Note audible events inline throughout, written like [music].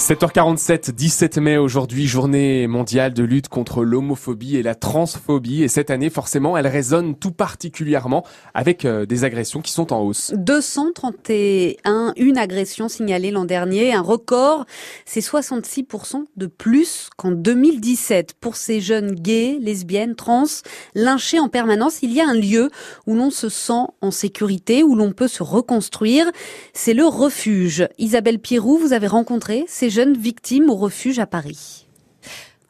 7h47, 17 mai aujourd'hui, journée mondiale de lutte contre l'homophobie et la transphobie. Et cette année, forcément, elle résonne tout particulièrement avec euh, des agressions qui sont en hausse. 231, une agression signalée l'an dernier, un record. C'est 66% de plus qu'en 2017. Pour ces jeunes gays, lesbiennes, trans, lynchés en permanence, il y a un lieu où l'on se sent en sécurité, où l'on peut se reconstruire. C'est le refuge. Isabelle Pirou, vous avez rencontré ces jeunes victimes au refuge à Paris.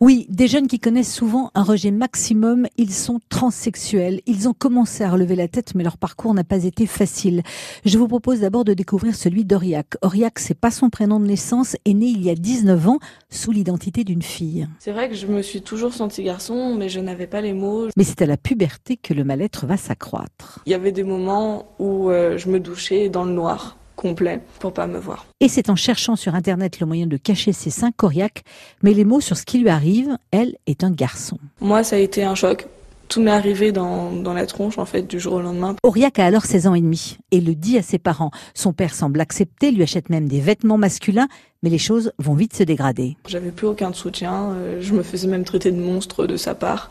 Oui, des jeunes qui connaissent souvent un rejet maximum, ils sont transsexuels. Ils ont commencé à relever la tête, mais leur parcours n'a pas été facile. Je vous propose d'abord de découvrir celui d'Auriac. Auriac, c'est pas son prénom de naissance, est né il y a 19 ans sous l'identité d'une fille. C'est vrai que je me suis toujours sentie garçon, mais je n'avais pas les mots. Mais c'est à la puberté que le mal-être va s'accroître. Il y avait des moments où euh, je me douchais dans le noir complet pour pas me voir. Et c'est en cherchant sur Internet le moyen de cacher ses seins coriaques, mais les mots sur ce qui lui arrive, elle est un garçon. Moi, ça a été un choc. Tout m'est arrivé dans, dans, la tronche, en fait, du jour au lendemain. Auriac a alors 16 ans et demi et le dit à ses parents. Son père semble accepter, lui achète même des vêtements masculins, mais les choses vont vite se dégrader. J'avais plus aucun soutien. Euh, je me faisais même traiter de monstre de sa part.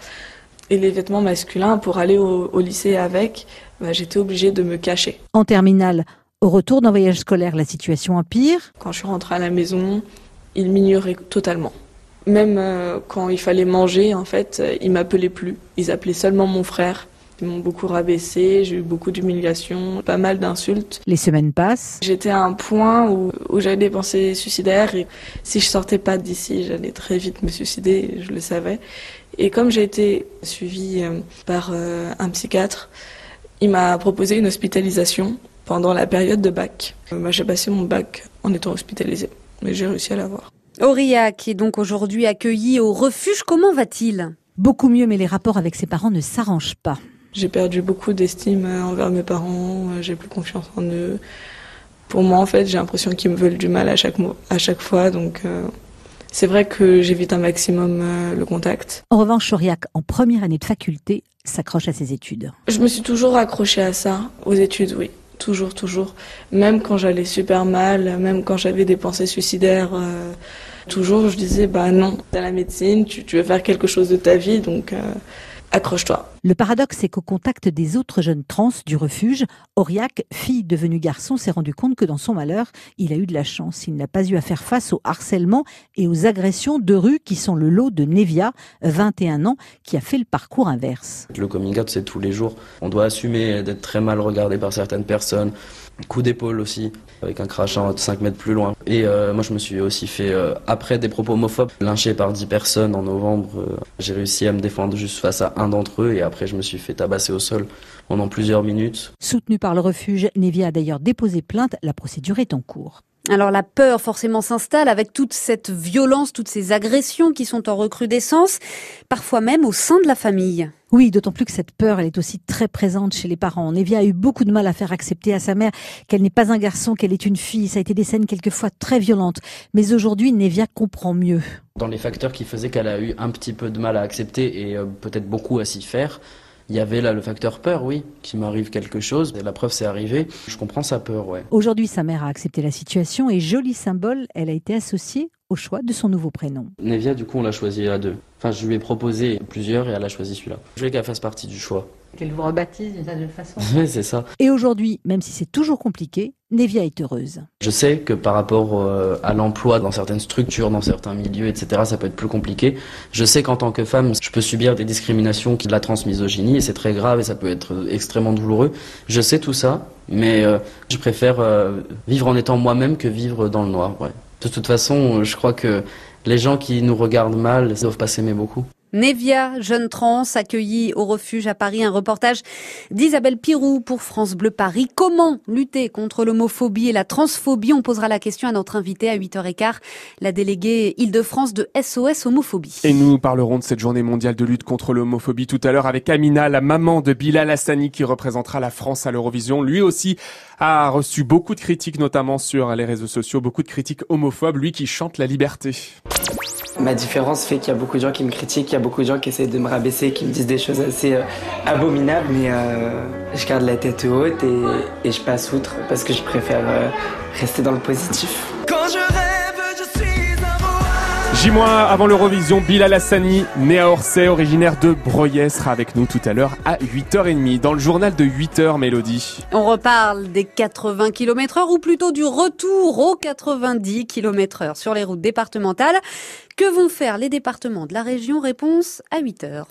Et les vêtements masculins, pour aller au, au lycée avec, bah, j'étais obligée de me cacher. En terminale, au retour d'un voyage scolaire, la situation empire. Quand je suis rentrée à la maison, il m'ignorait totalement. Même euh, quand il fallait manger, en fait, euh, ils m'appelaient plus. Ils appelaient seulement mon frère. Ils m'ont beaucoup rabaissé, j'ai eu beaucoup d'humiliations, pas mal d'insultes. Les semaines passent. J'étais à un point où, où j'avais des pensées suicidaires et si je sortais pas d'ici, j'allais très vite me suicider, je le savais. Et comme j'ai été suivie euh, par un psychiatre, il m'a proposé une hospitalisation pendant la période de bac. Euh, moi, j'ai passé mon bac en étant hospitalisé, mais j'ai réussi à l'avoir. Aurillac est donc aujourd'hui accueilli au refuge. Comment va-t-il? Beaucoup mieux, mais les rapports avec ses parents ne s'arrangent pas. J'ai perdu beaucoup d'estime envers mes parents, j'ai plus confiance en eux. Pour moi, en fait, j'ai l'impression qu'ils me veulent du mal à chaque, à chaque fois, donc euh, c'est vrai que j'évite un maximum euh, le contact. En revanche, Aurillac, en première année de faculté, s'accroche à ses études. Je me suis toujours accrochée à ça, aux études, oui. Toujours, toujours. Même quand j'allais super mal, même quand j'avais des pensées suicidaires, euh, toujours je disais, bah non, t'as la médecine, tu, tu, veux faire quelque chose de ta vie, donc euh, accroche-toi. Le paradoxe, c'est qu'au contact des autres jeunes trans du refuge, Auriac, fille devenue garçon, s'est rendu compte que dans son malheur, il a eu de la chance. Il n'a pas eu à faire face au harcèlement et aux agressions de rue qui sont le lot de Nevia, 21 ans, qui a fait le parcours inverse. Le coming out, c'est tous les jours. On doit assumer d'être très mal regardé par certaines personnes. Coup d'épaule aussi, avec un crachat 5 mètres plus loin. Et euh, moi, je me suis aussi fait, euh, après des propos homophobes, lynché par 10 personnes en novembre. Euh, j'ai réussi à me défendre juste face à un d'entre eux et après, je me suis fait tabasser au sol pendant plusieurs minutes. Soutenu par le refuge, Nevia a d'ailleurs déposé plainte. La procédure est en cours. Alors la peur forcément s'installe avec toute cette violence, toutes ces agressions qui sont en recrudescence, parfois même au sein de la famille. Oui, d'autant plus que cette peur, elle est aussi très présente chez les parents. Nevia a eu beaucoup de mal à faire accepter à sa mère qu'elle n'est pas un garçon, qu'elle est une fille. Ça a été des scènes quelquefois très violentes. Mais aujourd'hui, Nevia comprend mieux. Dans les facteurs qui faisaient qu'elle a eu un petit peu de mal à accepter et euh, peut-être beaucoup à s'y faire, il y avait là le facteur peur, oui, qu'il m'arrive quelque chose. Et la preuve, c'est arrivé. Je comprends sa peur, ouais. Aujourd'hui, sa mère a accepté la situation et joli symbole, elle a été associée au choix de son nouveau prénom. Nevia, du coup, on l'a choisi à deux. Enfin, je lui ai proposé plusieurs et elle a choisi celui-là. Je voulais qu'elle fasse partie du choix. Qu'elle vous rebaptise d'une certaine façon. oui, [laughs] c'est ça. Et aujourd'hui, même si c'est toujours compliqué, Nevia est heureuse. Je sais que par rapport euh, à l'emploi dans certaines structures, dans certains milieux, etc., ça peut être plus compliqué. Je sais qu'en tant que femme, je peux subir des discriminations qui de la transmisogynie et c'est très grave et ça peut être extrêmement douloureux. Je sais tout ça, mais euh, je préfère euh, vivre en étant moi-même que vivre dans le noir. Ouais. De toute façon, je crois que les gens qui nous regardent mal doivent pas s'aimer beaucoup. Nevia, jeune trans, accueillie au refuge à Paris. Un reportage d'Isabelle Pirou pour France Bleu Paris. Comment lutter contre l'homophobie et la transphobie? On posera la question à notre invité à 8h15, la déléguée Île-de-France de SOS Homophobie. Et nous parlerons de cette journée mondiale de lutte contre l'homophobie tout à l'heure avec Amina, la maman de Bilal Hassani qui représentera la France à l'Eurovision. Lui aussi a reçu beaucoup de critiques, notamment sur les réseaux sociaux, beaucoup de critiques homophobes, lui qui chante la liberté. Ma différence fait qu'il y a beaucoup de gens qui me critiquent, il y a beaucoup de gens qui essaient de me rabaisser, qui me disent des choses assez euh, abominables, mais euh, je garde la tête haute et, et, je passe outre parce que je préfère euh, rester dans le positif. J- avant l'Eurovision, Bilal Hassani, né à Orsay, originaire de Broglie, sera avec nous tout à l'heure à 8h30 dans le journal de 8h, Mélodie. On reparle des 80 km heure ou plutôt du retour aux 90 km heure sur les routes départementales. Que vont faire les départements de la région? Réponse à 8h.